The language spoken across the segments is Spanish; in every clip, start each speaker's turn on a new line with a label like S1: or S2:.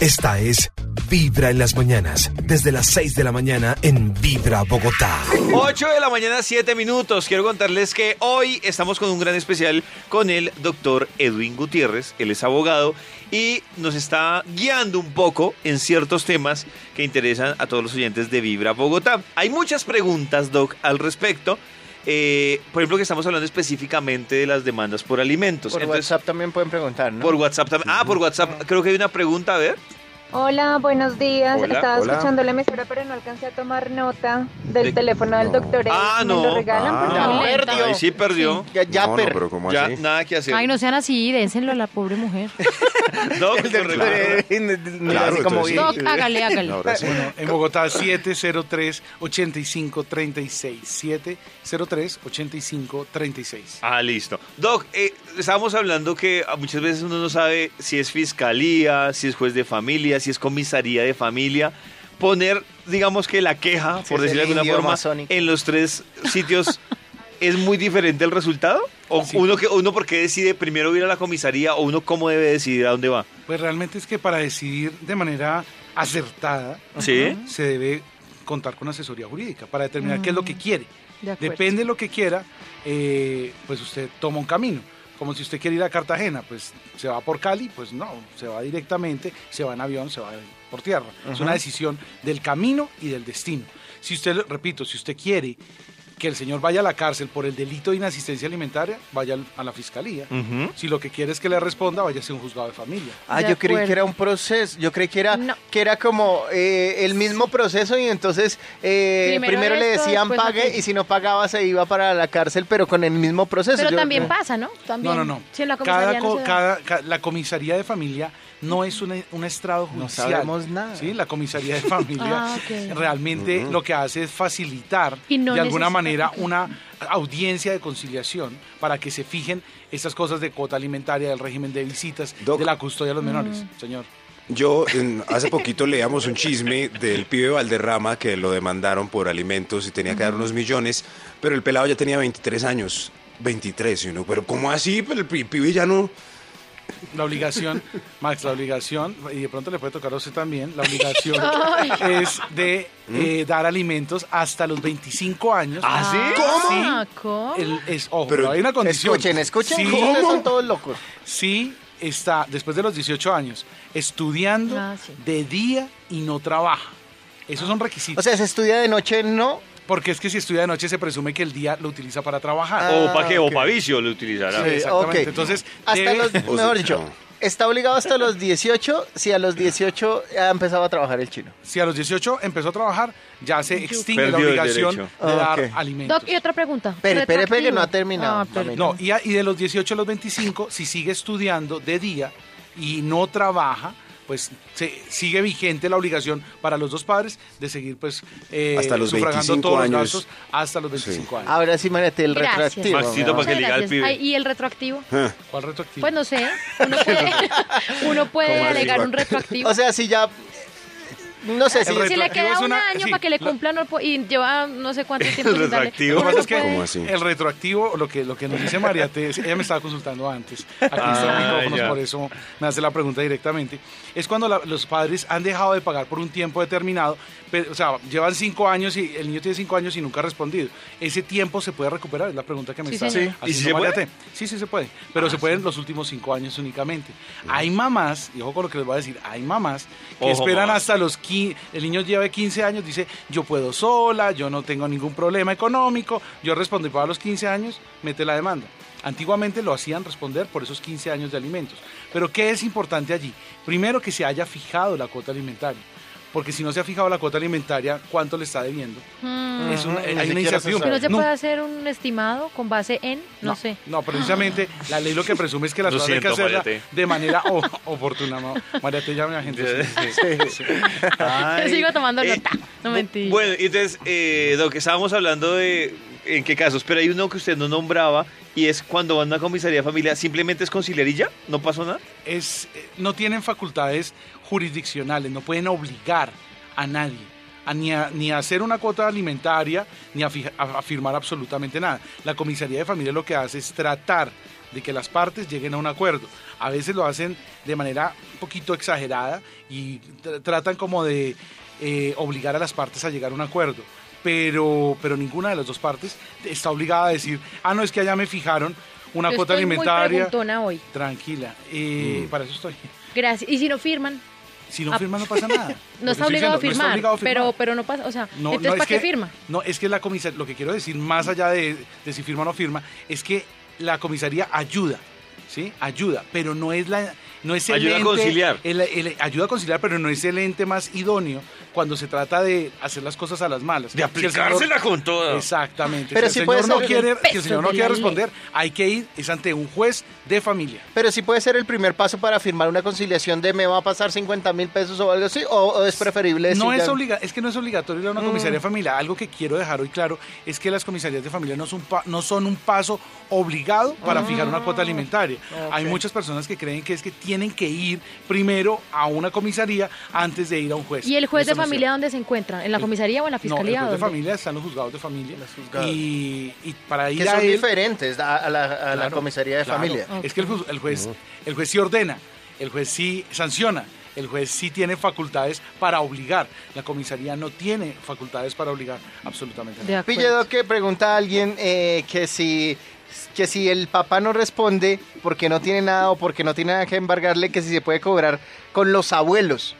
S1: Esta es Vibra en las mañanas, desde las 6 de la mañana en Vibra Bogotá.
S2: 8 de la mañana, 7 minutos. Quiero contarles que hoy estamos con un gran especial con el doctor Edwin Gutiérrez. Él es abogado y nos está guiando un poco en ciertos temas que interesan a todos los oyentes de Vibra Bogotá. Hay muchas preguntas, Doc, al respecto. Eh, por ejemplo, que estamos hablando específicamente de las demandas por alimentos.
S3: Por
S2: Entonces,
S3: WhatsApp también pueden preguntar, ¿no?
S2: Por WhatsApp también. Ah, por WhatsApp. Creo que hay una pregunta, a ver.
S4: Hola, buenos días.
S2: Hola,
S4: Estaba
S3: hola.
S4: escuchando la emisora, pero no alcancé a tomar nota del
S2: De-
S4: teléfono del doctor.
S2: Ah,
S4: ¿Me
S2: no.
S4: lo regalan, por
S5: Ah.
S3: Ya
S4: favor?
S3: perdió.
S2: Ahí sí perdió.
S3: Ya, ya
S5: no, no,
S3: per-
S5: pero ¿cómo
S2: Ya,
S5: así?
S2: nada que hacer.
S6: Ay, no sean así, dénselo a la pobre mujer.
S2: Doc,
S3: El doctor
S5: Claro,
S3: así como.
S6: Doc, hágale, hágale.
S5: Sí.
S7: En Bogotá 703-8536. 703-8536.
S2: Ah, listo. Doc, eh, estábamos hablando que muchas veces uno no sabe si es fiscalía, si es juez de familia, si es comisaría de familia. Poner, digamos que la queja,
S3: Si
S2: por decirlo de alguna forma,
S3: masónico.
S2: en los tres sitios, ¿es muy diferente el resultado? ¿O
S7: Sí.
S2: uno, que, uno por qué decide primero ir a la comisaría o uno cómo debe decidir a dónde va?
S7: Pues realmente es que para decidir de manera acertada
S2: ¿Sí?
S7: se debe contar con asesoría jurídica para determinar qué es lo que quiere.
S6: De acuerdo.
S7: Depende de lo que quiera, eh, pues usted toma un camino. Como si usted quiere ir a Cartagena, pues se va por Cali, pues no, se va directamente, se va en avión, se va por tierra. Es una decisión del camino y del destino. Si usted, repito, si usted quiere que el señor vaya a la cárcel por el delito de inasistencia alimentaria, vaya a la fiscalía. Si lo que quiere es que le responda, vaya a un juzgado de familia.
S3: Ah,
S6: De
S3: yo creí que era un proceso, yo creí que era,
S6: No.
S3: que era como eh, el mismo proceso y entonces eh,
S6: Primero
S3: primero, le decían pague y si no pagaba se iba para la cárcel, pero con el mismo proceso.
S6: Pero
S3: Yo-
S6: también pasa, ¿no? También.
S7: No, no, no.
S6: Si en la
S7: cada,
S6: comisaría no
S7: la comisaría de familia no es una- un estrado
S3: No
S7: judicial.
S3: sabemos nada.
S7: Sí, la comisaría de familia
S6: Ah,
S7: realmente lo que hace es facilitar
S6: Y no
S7: de alguna manera una audiencia de conciliación para que se fijen estas cosas de cuota alimentaria, del régimen de visitas,
S5: Doc.
S7: de la custodia de los menores,
S6: Mm.
S7: señor.
S5: Yo en- hace poquito leíamos un chisme del pibe Valderrama que lo demandaron por alimentos y tenía que dar unos millones, pero el pelado ya tenía 23 años. 23, y uno, pero ¿cómo así? Pero el pi- pibe ya no...
S7: La obligación, Max, la obligación, y de pronto le puede tocar a usted también, la obligación es de eh, dar alimentos hasta los 25 años.
S2: ¿Ah, sí?
S6: Ah, ¿cómo?
S7: El- es, ojo,
S5: Pero-
S7: pero hay una condición.
S3: Escuchen, escuchen,
S7: Sí,
S3: ustedes son todos locos.
S7: sí está, después de los 18 años, estudiando
S6: Ah, sí.
S7: de día y no trabaja. Esos son requisitos.
S3: O sea, se estudia de noche, no.
S7: Porque es que si estudia de noche se presume que el día lo utiliza para trabajar.
S3: Ah,
S2: o para qué, o para vicio lo utilizará.
S7: Sí, exactamente. Entonces,
S3: Hasta
S7: debe-
S3: los, mejor dicho, está obligado hasta los 18, si a los 18 ha empezado a trabajar el chino.
S7: si a los 18 empezó a trabajar, ya se extingue la
S2: Perdió
S7: obligación de
S3: Ah,
S7: dar alimentos.
S6: Doc, y otra pregunta.
S3: Pere, pere, pere, que no ha terminado.
S6: Ah.
S7: No, y, a- y de los 18 a los 25, si sigue estudiando de día y no trabaja, pues se, sigue vigente la obligación para los dos padres de seguir pues eh,
S5: Hasta los
S7: sufragando
S5: 25
S7: todos
S5: años.
S7: los gastos hasta los 25 años.
S3: Ahora sí, Mariate, el
S6: Gracias.
S3: retroactivo.
S2: Maxito,
S3: mi amor.
S2: para que
S6: Muchas
S2: liga al
S6: gracias.
S2: pibe.
S6: Ay, ¿Y el retroactivo?
S5: Ah,
S7: ¿Cuál retroactivo?
S6: Pues no sé. Uno puede, uno puede alegar un retroactivo.
S3: O sea, si ya. No sé si.
S7: El
S6: si le queda un
S7: una-
S6: año
S7: sí,
S6: para que le
S7: la-
S6: cumplan no po- y lleva no sé cuánto tiempo
S2: El
S6: darle,
S2: retroactivo.
S7: es que
S6: puede-
S5: ¿Cómo así?
S7: el retroactivo, lo que, lo que nos dice María T, ella me estaba consultando antes, aquí
S2: Ah,
S7: por eso me hace la pregunta directamente, es cuando la- los padres han dejado de pagar por un tiempo determinado, pero, o sea, llevan cinco años y el niño tiene cinco años y nunca ha respondido. ¿Ese tiempo se puede recuperar? Es la pregunta que me
S6: Sí,
S7: está.
S2: ¿Y si
S7: haciendo
S2: se
S7: María
S2: puede?
S7: T. Sí, sí se puede, pero se puede en los últimos cinco años únicamente. Hay mamás, y ojo con lo que les voy a decir, hay mamás que
S2: Ojo,
S7: esperan hasta los 15, el niño lleva 15 años, dice, yo puedo sola, yo no tengo ningún problema económico, yo respondo y para los 15 años mete la demanda. Antiguamente lo hacían responder por esos 15 años de alimentos. Pero ¿qué es importante allí? Primero que se haya fijado la cuota alimentaria. Porque si no se ha fijado la cuota alimentaria, ¿cuánto le está debiendo?
S6: Mm.
S7: Es una- hay una incertidumbre.
S6: Pero no se
S7: No,
S6: puede hacer un estimado con base en, no, sé.
S7: No, precisamente la ley lo que presume es que las
S2: Lo
S7: cosas hay que
S2: siento,
S7: hacerla
S2: María T.
S7: de manera o- oportuna. ¿no? María T, llame a gente. sí, sí.
S6: Yo sigo tomando
S2: Eh,
S6: nota. No mentí.
S2: Bueno, y entonces, eh, Doc, estábamos hablando de en qué casos, pero hay uno que usted no nombraba y es cuando van a una comisaría de familia, simplemente es conciliar y ya, no pasó nada.
S7: es, eh, no tienen facultades jurisdiccionales, no pueden obligar a nadie a ni, a, ni a hacer una cuota alimentaria ni a, fija- a- a firmar absolutamente nada. La comisaría de familia lo que hace es tratar de que las partes lleguen a un acuerdo. A veces lo hacen de manera un poquito exagerada y tr- tratan como de eh, obligar a las partes a llegar a un acuerdo. Pero, pero ninguna de las dos partes está obligada a decir, ah, no, es que allá me fijaron una
S6: Yo
S7: cuota
S6: estoy muy
S7: alimentaria.
S6: preguntona hoy.
S7: Tranquila, eh,
S5: Mm.
S7: para eso estoy.
S6: Gracias. Y si no firman,
S7: Si no firma no pasa nada.
S6: No está obligado a
S7: diciendo, no está
S6: firmar,
S7: obligado a firmar.
S6: pero pero no pasa, o sea,
S7: No,
S6: entonces
S7: no,
S6: ¿para qué
S7: que-
S6: firma?
S7: No, es que la comisaría, lo que quiero decir, más allá de, de si firma o no firma, es que la comisaría ayuda, ¿sí? Ayuda, pero no es la... No es el
S2: Ayuda a conciliar.
S7: el- el- ayuda a conciliar, pero no es el ente más idóneo cuando se trata de hacer las cosas a las malas.
S2: De
S7: Si el señor-
S2: aplicársela con todo.
S7: Exactamente.
S3: Pero
S7: si el
S3: puede
S7: señor no quiere, si el señor no quiere responder, hay que ir, es ante un juez de familia.
S3: Pero sí puede ser el primer paso para firmar una conciliación de me va a pasar 50 mil pesos o algo así, o, o es preferible decir
S7: No es, obliga es que no es obligatorio ir a una comisaría de familia. Algo que quiero dejar hoy claro es que las comisarías de familia no son, pa- no son un paso obligado para fijar una cuota alimentaria. Hay muchas personas que creen que es que tienen que ir primero a una comisaría antes de ir a un juez.
S6: ¿Y el juez de
S7: es
S6: familia dónde se encuentra? ¿En la
S7: El-
S6: comisaría o en la
S7: No, el
S6: fiscalía?
S7: juez de
S6: ¿Dónde?
S7: familia están los juzgados de familia.
S3: Los juzgados.
S7: Y, y para ir
S3: que
S7: a
S3: son
S7: él,
S3: diferentes a, a la, a la
S7: Claro,
S3: comisaría de
S7: claro.
S3: familia.
S7: Es que el, ju- el juez, el juez sí ordena, el juez sí sanciona, el juez sí tiene facultades para obligar. La comisaría no tiene facultades para obligar absolutamente nada.
S3: Pilledo que pregunta a alguien eh, que si que si el papá no responde porque no tiene nada o porque no tiene nada que embargarle, que si se puede cobrar con los abuelos.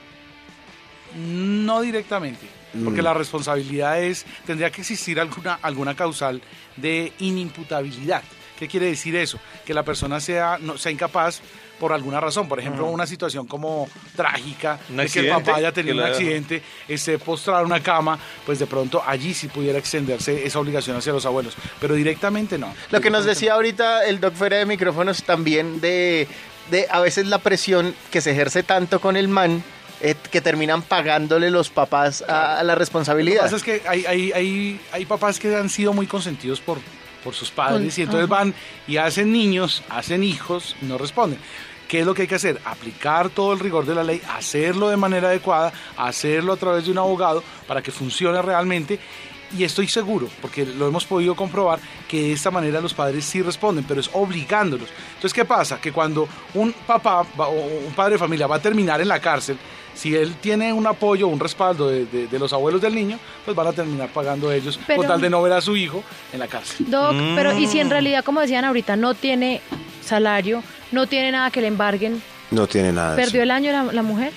S7: No directamente, porque
S5: Mm.
S7: la responsabilidad es, tendría que existir alguna, alguna causal de inimputabilidad. ¿Qué quiere decir eso? Que la persona sea, no, sea incapaz por alguna razón, por ejemplo, una situación como trágica,
S2: ¿Un
S7: de que el papá haya tenido un accidente, esté postrado en una cama, pues de pronto allí sí pudiera extenderse esa obligación hacia los abuelos, pero directamente no.
S3: Lo que nos decía ahorita el doc fuera de micrófonos también de, de a veces la presión que se ejerce tanto con el man eh, que terminan pagándole los papás a, a la
S7: Lo que
S3: responsabilidad.
S7: pasa es que hay, hay, hay, hay papás que han sido muy consentidos por, por sus padres y entonces
S6: ajá.
S7: van y hacen niños, hacen hijos, no responden. ¿Qué es lo que hay que hacer? Aplicar todo el rigor de la ley, hacerlo de manera adecuada, hacerlo a través de un abogado para que funcione realmente. Y estoy seguro, porque lo hemos podido comprobar, que de esta manera los padres sí responden, pero es obligándolos. Entonces, ¿qué pasa? Que cuando un papá va- o un padre de familia va a terminar en la cárcel, si él tiene un apoyo, un respaldo de, de- de los abuelos del niño, pues van a terminar pagando ellos
S6: Pero-
S7: con tal de no ver a su hijo en la cárcel.
S6: Doc, pero ¿y
S7: Mm.
S6: si en realidad, como decían ahorita, no tiene salario, no tiene nada que le embarguen,
S5: No tiene nada.
S6: perdió
S5: eso.
S6: el año la, la mujer?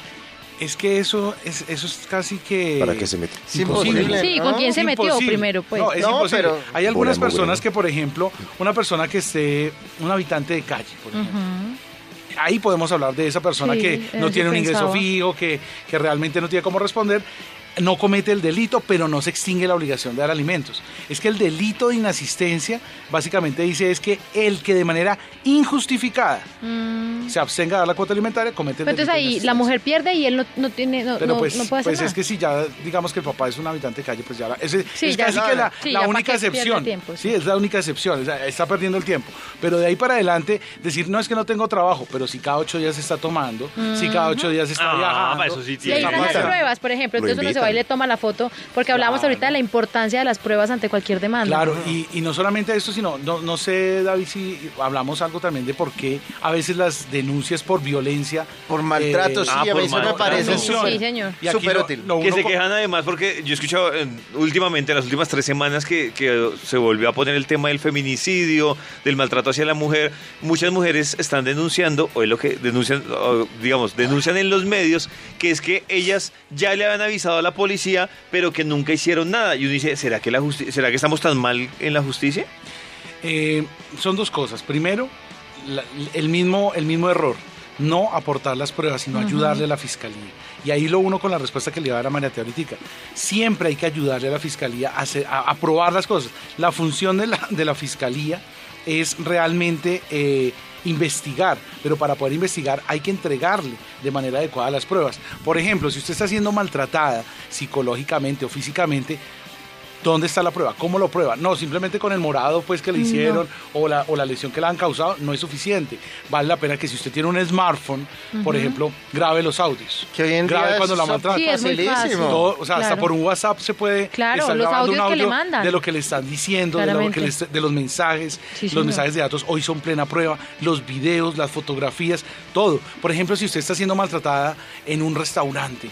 S7: Es que eso es, eso es casi que...
S5: ¿Para qué se mete?
S3: Es imposible,
S6: Sí. ¿con quién se metió
S7: Imposible.
S6: primero? Pues?
S7: No, es
S3: No,
S7: imposible.
S3: pero-
S7: Hay algunas personas que, por ejemplo, una persona que esté, un habitante de calle, por ejemplo, ahí podemos hablar de esa persona
S6: Sí,
S7: que no tiene un ingreso fijo, que, que realmente no tiene cómo responder, no comete el delito, pero no se extingue la obligación de dar alimentos. Es que el delito de inasistencia básicamente dice es que el que de manera injustificada
S6: Mm.
S7: se abstenga de dar la cuota alimentaria comete el
S6: Entonces
S7: delito de
S6: ahí la mujer pierde y él no, no tiene, no,
S7: Pero
S6: no-
S7: pues,
S6: no puede hacer
S7: pues
S6: nada.
S7: es que si ya digamos que el papá es un habitante de calle, pues ya la- ese-
S6: Sí,
S7: es
S6: ya
S7: casi
S6: no,
S7: que la.
S6: Sí,
S7: la única excepción.
S6: tiempo,
S7: sí.
S6: sí.
S7: es la única excepción, o sea, está perdiendo el tiempo. Pero de ahí para adelante, decir, no es que no tengo trabajo, pero si cada ocho días se está tomando, si cada ocho días se está
S2: Ah,
S7: viajando.
S2: eso sí
S6: Y
S2: tiene
S6: hay unas
S2: invitan.
S6: pruebas, por ejemplo,
S5: Lo
S6: entonces uno se va y le toma la foto, porque hablamos
S7: Claro.
S6: ahorita de la importancia de las pruebas ante cualquier demanda.
S7: Claro, y, y no solamente esto, sino, no, no sé, David, si hablamos algo también de por qué a veces las denuncias por violencia.
S3: Por maltrato,
S7: eh,
S3: sí,
S2: ah,
S3: a
S2: por
S3: eso me
S2: maltrato.
S3: parece
S2: Sí,
S6: señor.
S7: Y
S3: Súper
S7: lo-
S3: útil.
S7: lo
S2: Que se quejan además porque yo he escuchado eh, últimamente, en las últimas tres semanas, que, que se volvió a poner el tema del feminicidio, del maltrato hacia la mujer. Muchas mujeres están denunciando, o es lo que denuncian, o, digamos, denuncian en los medios, que es que ellas ya le habían avisado a la policía, pero que nunca hicieron nada. Y uno dice, ¿será que, la ¿será que estamos tan mal en la justicia?
S7: Eh, son dos cosas. Primero, la- el, mismo, el mismo error. No aportar las pruebas, sino ayudarle a la fiscalía. Y ahí lo uno con la respuesta que le iba a dar a María Teo ahorita. Siempre hay que ayudarle a la fiscalía a, hacer- a- a probar las cosas. La función de la, de la fiscalía es realmente eh, investigar, pero para poder investigar hay que entregarle de manera adecuada las pruebas. Por ejemplo, si usted está siendo maltratada psicológicamente o físicamente, ¿Dónde está la prueba? ¿Cómo lo prueba? No, simplemente con el morado pues que le hicieron o, la, o la lesión que le han causado no es suficiente. Vale la pena que si usted tiene un smartphone, por ejemplo, grabe los audios.
S3: Que hoy en
S7: grabe
S3: día
S7: cuando la maltrata.
S6: Sí, es muy
S3: facilísimo.
S6: fácil.
S7: Todo, o sea, hasta por un WhatsApp se puede
S6: Claro,
S7: estar
S6: los
S7: grabando un
S6: audios que le
S7: audio
S6: mandan.
S7: de lo que le están diciendo, de, lo
S6: Claramente.
S7: que les- de los mensajes,
S6: Sí,
S7: los
S6: señor.
S7: mensajes de datos hoy son plena prueba, los videos, las fotografías, todo. Por ejemplo, si usted está siendo maltratada en un restaurante,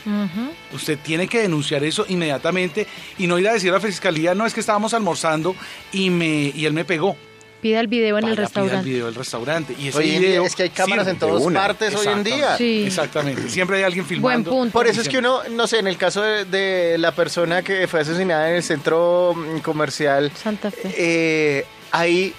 S7: usted tiene que denunciar eso inmediatamente y no ir a decir a la fiscalía, no es que estábamos almorzando y me y él me pegó.
S6: Pida el video en el
S7: Vaya, pida
S6: restaurante.
S7: el video del restaurante y ese
S3: Hoy en día es que hay cámaras en todas
S5: una.
S3: partes hoy en día.
S7: Exactamente.
S6: Sí.
S7: Exactamente, siempre hay alguien
S6: Buen
S7: filmando.
S6: punto.
S3: Por eso es que uno, no sé, en el caso de, de la persona que fue asesinada en el centro mm, comercial,
S6: Santa Fe.
S3: eh, ahí,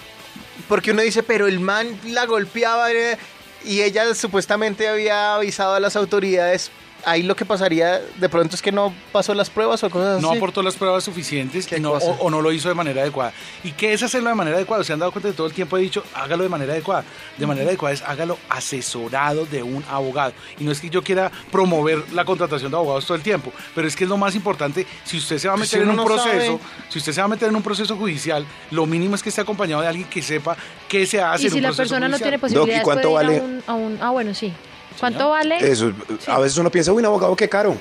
S3: porque uno dice, pero el man la golpeaba eh, y ella supuestamente había avisado a las autoridades. Ahí lo que pasaría de pronto es que no pasó las pruebas o cosas así.
S7: no aportó las pruebas suficientes
S3: ¿Qué
S7: y no- o, o no lo hizo de manera adecuada. ¿Y qué es hacerlo de manera adecuada? Se han dado cuenta de todo el tiempo he dicho, hágalo de manera adecuada. De manera adecuada es hágalo asesorado de un abogado. Y no es que yo quiera promover la contratación de abogados todo el tiempo, pero es que es lo más importante. Si usted se va a
S3: Pues
S7: meter
S3: si
S7: en un
S3: no
S7: proceso,
S3: sabe.
S7: si usted se va a meter en un proceso judicial, lo mínimo es que esté acompañado de alguien que sepa qué se hace
S6: Y
S7: en
S6: si
S7: un
S6: la
S7: proceso
S6: persona no
S7: judicial.
S6: tiene posibilidades,
S5: ¿cuánto
S6: puede ir
S5: vale?
S6: a un, a un- Ah, bueno, sí. ¿Cuánto vale?
S5: Eso, a veces uno piensa, uy, un abogado, qué caro.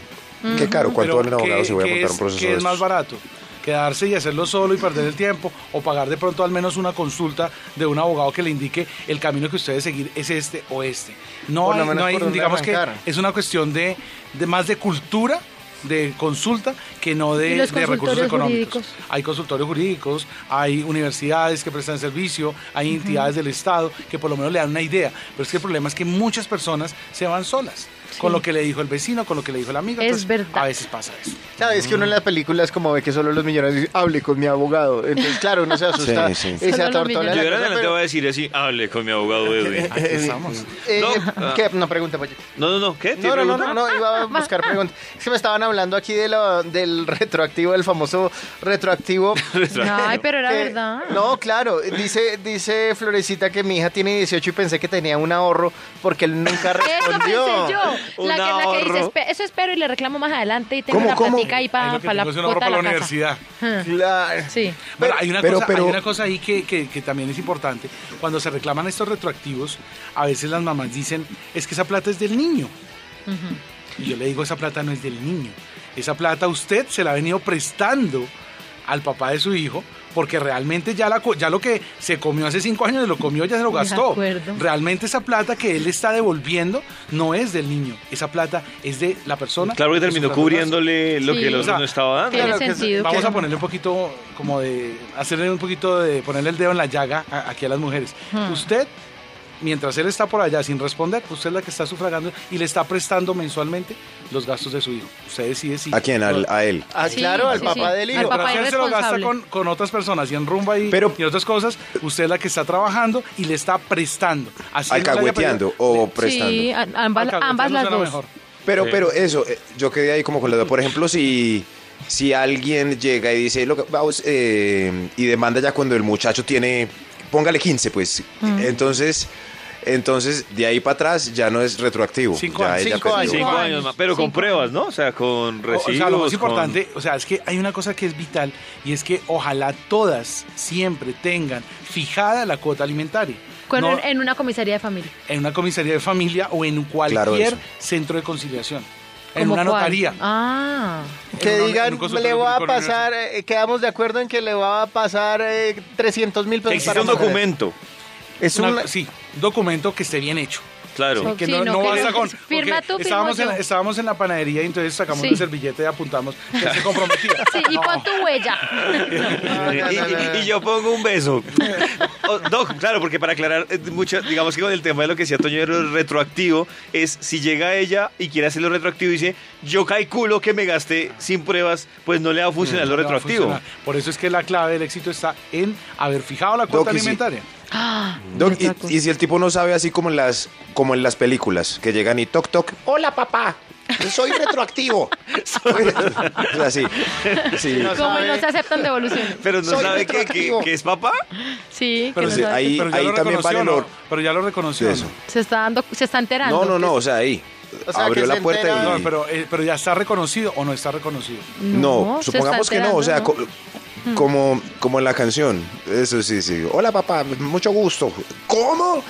S5: Qué caro, ¿cuánto
S7: Pero
S5: vale un abogado
S7: ¿qué-
S5: si voy a montar
S7: es-
S5: un proceso
S7: qué es más barato? Quedarse y hacerlo solo y perder el tiempo o pagar de pronto al menos una consulta de un abogado que le indique el camino que usted debe seguir es este o este. No hay, no hay digamos que es una cuestión de, de más de cultura de consulta que no de,
S6: ¿Y los
S7: de recursos económicos.
S6: jurídicos?
S7: Hay consultorios jurídicos, hay universidades que prestan servicio, hay entidades del Estado que por lo menos le dan una idea. Pero es que el problema es que muchas personas se van solas. Con lo que le dijo el vecino, con lo que le dijo el amigo.
S6: Es
S7: entonces,
S6: verdad.
S7: A veces pasa eso.
S3: Sabes que uno en la película es como ve que solo los millones dicen, hable con mi abogado. Entonces, claro, uno se asusta
S5: Sí, sí.
S3: y se atortola.
S2: Yo
S3: la
S2: adelante
S3: pero-
S2: voy a decir así, hable con mi abogado Edwin.
S7: Aquí estamos.
S3: Eh,
S2: No.
S3: ¿qué? No, pregunta, Pocho.
S2: No, no, no, ¿qué? ¿Tiene
S3: No, no, no, no, no, iba a buscar preguntas. Es que me estaban hablando aquí de lo, del retroactivo, del famoso retroactivo.
S6: Ay, pero era verdad.
S3: No, claro, dice, dice Florecita que mi hija tiene 18 y pensé que tenía un ahorro porque él nunca
S6: Eso
S3: respondió.
S6: pensé yo.
S2: Un
S6: La que, la que
S2: ahorro.
S6: dice, "Espe- eso espero y le reclamo más adelante y tengo
S5: ¿Cómo,
S6: una
S5: cómo?
S6: platica ahí
S7: Ahí
S6: para
S7: lo que
S6: la
S7: tengo es un
S6: cuota
S7: ahorro
S6: de
S7: para la
S6: la casa.
S7: universidad.
S3: Claro.
S6: Sí.
S7: Bueno, hay una,
S5: pero-
S7: cosa,
S5: pero-
S7: hay una cosa ahí que, que- que también es importante. Cuando se reclaman estos retroactivos, a veces las mamás dicen, es que esa plata es del niño. Y yo le digo, esa plata no es del niño. Esa plata usted se la ha venido prestando al papá de su hijo, porque realmente ya, la, ya lo que se comió hace cinco años, lo comió, ya se lo
S6: De
S7: gastó.
S6: acuerdo.
S7: Realmente esa plata que él está devolviendo no es del niño. Esa plata es de la persona.
S2: Claro que terminó cubriéndole lo
S6: Sí.
S2: que el
S7: O
S2: otro
S7: sea,
S2: no estaba dando.
S6: Tiene
S3: Claro que
S6: sentido.
S7: Vamos a ponerle un poquito como de hacerle un poquito de ponerle el dedo en la llaga a- aquí a las mujeres.
S6: Hmm.
S7: Usted, mientras él está por allá sin responder, usted es la que está sufragando y le está prestando mensualmente los gastos de su hijo. Usted decide si.
S5: ¿A quién? Al- a él.
S3: Ah,
S6: Sí,
S3: claro, al
S6: sí,
S3: papá
S6: sí.
S3: del
S6: Al
S3: hijo.
S6: papá
S7: Mientras él se lo gasta con, con otras personas y en rumba y,
S5: Pero-
S7: y otras cosas, usted es la que está trabajando y le está prestando. Así
S5: Alcahueteando o prestando.
S6: Sí, ambas, ambas las dos.
S7: mejor.
S5: Pero,
S2: Sí.
S5: pero eso, eh, yo quedé ahí como con la duda. Por ejemplo, si, si alguien llega y dice, lo que- vamos, eh, y demanda ya cuando el muchacho tiene, póngale 15, pues. Entonces, entonces de ahí para atrás ya no es retroactivo.
S7: Cinco
S5: Ya
S7: años.
S3: Cinco.
S2: Cinco más, pero con pruebas, ¿no? O sea, con recibos.
S7: O sea, lo más
S2: con-
S7: importante, o sea, es que hay una cosa que es vital y es que ojalá todas siempre tengan fijada la cuota alimentaria. No
S6: en una comisaría de familia.
S7: en una comisaría de familia o en cualquier centro de conciliación. En
S6: ¿Cómo
S7: una
S6: cuál?
S7: notaría.
S6: Ah.
S3: Que
S7: En
S3: digan,
S7: un
S3: le va a pasar, eh, quedamos de acuerdo en que le va a pasar eh, 300 mil pesos
S2: existe
S3: para
S2: un documento,
S3: Es
S7: Una-
S3: un...
S7: sí, documento que esté bien hecho.
S2: claro.
S6: Sí.
S7: Que no, no
S6: que
S7: basta
S6: no-
S7: con.
S6: firma tú,
S7: estábamos, en,
S6: yo.
S7: estábamos en la panadería y entonces sacamos
S6: Sí.
S7: una servilleta y apuntamos que se comprometía.
S6: Sí, y pon tu huella.
S3: No, no,
S2: Y,
S3: no, no, no.
S2: y- y yo pongo un beso. Oh, Doc, claro, porque para aclarar, eh, mucho, digamos que con el tema de lo que decía Toño lo retroactivo, es si llega ella y quiere hacerlo retroactivo y dice, yo calculo que me gasté sin pruebas, pues no le va a funcionar lo
S7: No va a
S2: retroactivo.
S7: funcionar. Por eso es que la clave del éxito está en haber fijado la cuota
S5: Doc,
S7: alimentaria.
S6: Ah,
S5: Doc, y, y si el tipo no sabe así como en las como en las películas que llegan y toc toc, hola papá, soy retroactivo. o sea, sí, sí.
S3: No
S6: Como
S3: sabe.
S6: no se aceptan devoluciones.
S2: Pero no
S5: Soy
S2: sabe que, que-
S5: retroactivo.
S2: que es papá.
S6: Sí, que
S7: Pero,
S6: no
S5: sí,
S6: sabe.
S5: ahí-
S7: pero lo
S5: también vale lo-
S7: Pero ya lo reconoció.
S5: Eso.
S7: ¿no?
S6: se está dando, se está enterando.
S5: No, no, no, o sea, ahí
S3: O sea,
S5: abrió la puerta
S3: entera-
S5: y
S7: No, pero, eh, pero ya está reconocido o no está reconocido.
S5: no, supongamos que no, o sea, co- como, como en la canción. Eso sí, sí. Hola papá, mucho gusto. ¿Cómo?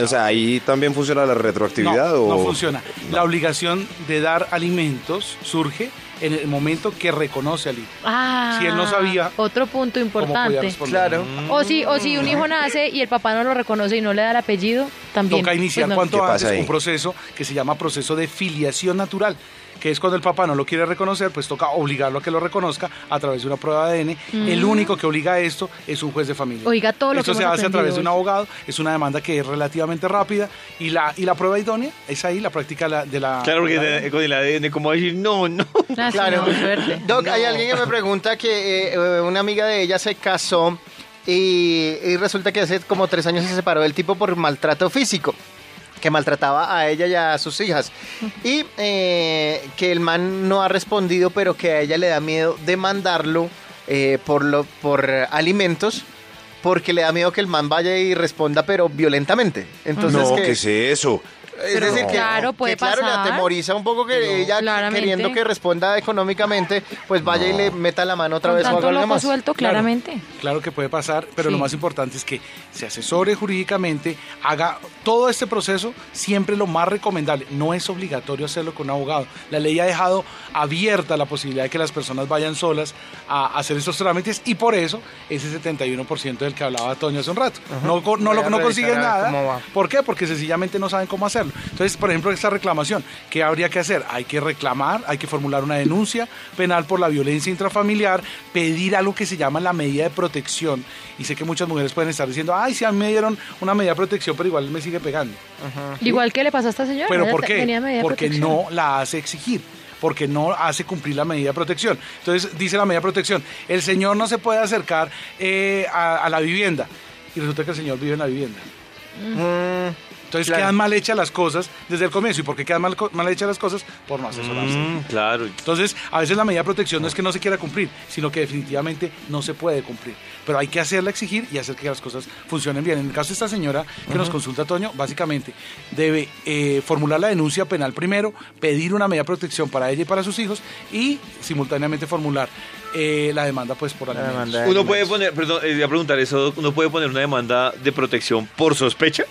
S5: O sea, ahí también funciona la retroactividad
S7: No,
S5: o
S7: no funciona. La obligación de dar alimentos surge en el momento que reconoce al hijo.
S6: Ah,
S7: Si él no sabía,
S6: Otro punto
S7: ¿Cómo podía
S6: importante.
S3: Claro.
S6: O si, o si un hijo nace y el papá no lo reconoce y no le da el apellido, también.
S7: Toca iniciar
S6: pues no.
S7: cuanto
S5: ¿Qué pasa
S7: antes un proceso que se llama proceso de filiación natural, que es cuando el papá no lo quiere reconocer, pues toca obligarlo a que lo reconozca a través de una prueba de ADN. El único que obliga a esto es un juez de familia.
S6: Mm. Oiga, todo lo
S7: Esto
S6: que
S7: se hace a través de un abogado, es una demanda que es relativamente rápida y la, y la prueba idónea es ahí la práctica de la...
S2: Claro, porque
S7: de la-
S2: de- con el ADN, como decir, no, no.
S6: Ah,
S3: Claro.
S6: no, suerte.
S3: Doc, hay alguien que me pregunta que eh, una amiga de ella se casó y, y resulta que hace como tres años se separó del tipo por maltrato físico que maltrataba a ella y a sus hijas. Y eh, que el man no ha respondido, pero que a ella le da miedo demandarlo eh, por, lo, por alimentos, porque le da miedo que el man vaya y responda, pero violentamente. Entonces,
S5: no,
S3: que,
S5: ¿qué es eso?
S3: Es
S6: Pero
S3: decir, que,
S6: claro, puede
S3: que claro, le
S6: pasar.
S3: atemoriza un poco que ella
S6: claramente.
S3: queriendo que responda económicamente, pues vaya y le meta la mano otra
S6: Con
S3: vez o
S6: tanto
S3: algo
S6: loco
S3: más.
S6: suelto,
S7: Claro.
S6: claramente.
S7: Claro que puede pasar, pero
S6: Sí.
S7: lo más importante es que se asesore jurídicamente, haga todo este proceso siempre lo más recomendable. No es obligatorio hacerlo con un abogado. La ley ha dejado abierta la posibilidad de que las personas vayan solas a hacer estos trámites y por eso ese 71% del que hablaba Toño hace un rato. No, no, no consiguen nada. ¿Por qué? Porque sencillamente no saben cómo hacerlo. Entonces, por ejemplo, esta reclamación, ¿qué habría que hacer? Hay que reclamar, hay que formular una denuncia penal por la violencia intrafamiliar, pedir algo que se llama la medida de protección. Y sé que muchas mujeres pueden estar diciendo, ay, si a mí me dieron una medida de protección, pero igual me sigue pegando.
S6: Igual que le pasó a esta señora.
S7: ¿Pero por
S6: te-
S7: qué?
S6: tenía medida de
S7: Porque no la hace exigir. Porque no hace cumplir la medida de protección. Entonces dice la medida de protección, el señor no se puede acercar eh, a, a la vivienda. Y resulta que el señor vive en la vivienda.
S3: Mm,
S7: Entonces
S3: Claro.
S7: quedan mal hechas las cosas desde el comienzo. ¿Y por qué quedan mal, mal hechas las cosas? Por no asesorarse.
S2: Mm, claro.
S7: Entonces, a veces la medida de protección no es que no se quiera cumplir, sino que definitivamente no se puede cumplir. Pero hay que hacerla exigir y hacer que las cosas funcionen bien. En el caso de esta señora que nos consulta, Toño, básicamente debe eh, formular la denuncia penal primero, pedir una medida de protección para ella y para sus hijos y simultáneamente formular eh, la demanda pues por alimentos.
S3: demanda.
S2: Uno puede poner, perdón, eh, voy a preguntar eso, uno puede poner una demanda de protección por sospecha.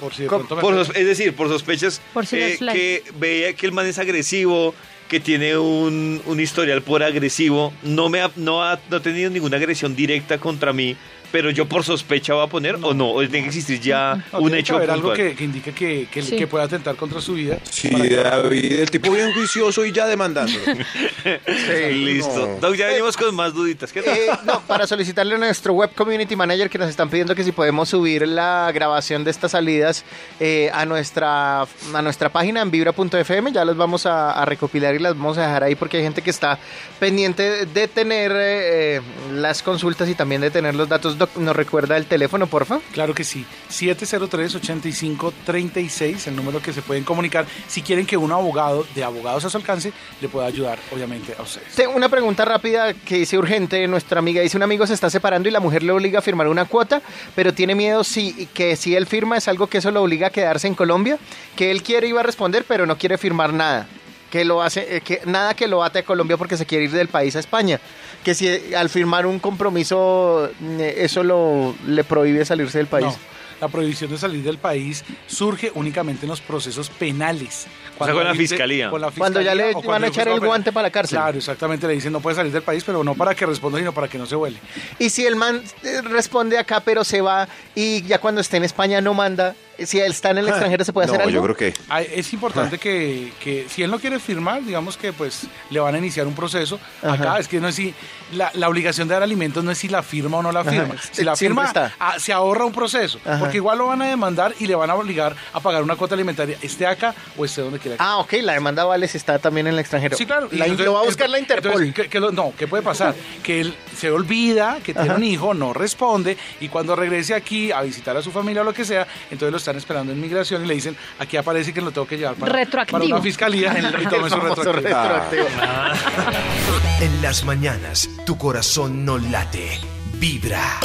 S7: Por si de
S3: Co-
S7: pronto me-
S2: Por sos- es decir, por sospechas
S6: Por si
S2: eh, que veía que el man es agresivo, que tiene un, un historial por agresivo, no me ha, no ha no ha tenido ninguna agresión directa contra mí, pero yo por sospecha voy a poner o no, o tiene que existir ya
S7: No,
S2: un
S7: que
S2: hecho
S7: haber algo que, que indique que, que,
S6: Sí.
S7: que pueda atentar contra su vida.
S5: Sí,
S7: que-
S5: David, el tipo bien juicioso y ya demandando.
S2: Listo.
S5: no.
S2: Doc, ya venimos con más duditas. ¿Qué tal?
S3: Eh, no, para solicitarle a nuestro web community manager que nos están pidiendo que si podemos subir la grabación de estas salidas eh, a nuestra a nuestra página en vibra.fm, ya las vamos a, a recopilar y las vamos a dejar ahí porque hay gente que está pendiente de tener eh, eh, las consultas y también de tener los datos. Doc, ¿Nos recuerda el teléfono, porfa?
S7: Claro que sí. 703-8536, el número que se pueden comunicar si quieren que un abogado de abogados a su alcance le pueda ayudar, obviamente, a ustedes.
S3: Tengo una pregunta rápida que dice urgente. Nuestra amiga dice: Un amigo se está separando y la mujer le obliga a firmar una cuota, pero tiene miedo si, que si él firma es algo que eso lo obliga a quedarse en Colombia. Que él quiere iba a responder, pero no quiere firmar nada. Que lo hace, eh, que nada que lo ate a Colombia porque se quiere ir del país a España. Que si eh, al firmar un compromiso eh, eso lo le prohíbe salirse del país.
S7: No, la prohibición de salir del país surge únicamente en los procesos penales.
S2: sea, con la fiscalía.
S7: con la
S3: Cuando ya le
S7: o
S3: van
S7: cuando
S3: a echar el guante para la cárcel.
S7: Claro, exactamente. Le dicen no puede salir del país, pero no para que responda, sino para que no se vuele.
S3: Y si el man responde acá, pero se va y ya cuando esté en España no manda, si él está en el extranjero se puede hacer
S5: no,
S3: algo.
S5: yo creo que
S7: Ah, Es importante que, que si él no quiere firmar, digamos que pues le van a iniciar un proceso. Acá
S3: Ajá.
S7: es que no es si la, la obligación de dar alimentos no es si la firma o no la
S3: Ajá.
S7: firma. Si la
S3: Siempre
S7: firma,
S3: está.
S7: ah, se ahorra un proceso.
S3: Ajá.
S7: Porque igual lo van a demandar y le van a obligar a pagar una cuota alimentaria, esté acá o esté donde quiera.
S3: Ah, ok, la demanda vale si está también en el extranjero.
S7: Sí, claro.
S3: La-
S7: entonces-
S3: lo va a buscar la
S7: entonces,
S3: Interpol.
S7: ¿qué- qué lo- no, ¿qué puede pasar? Que él se olvida que tiene
S3: Ajá.
S7: un hijo, no responde, y cuando regrese aquí a visitar a su familia o lo que sea, entonces lo están esperando en migración y le dicen, aquí aparece que lo tengo que llevar para,
S6: Retroactivo.
S7: para una fiscalía y tome su
S3: retroactivo.
S1: En las mañanas, tu corazón no late, vibra.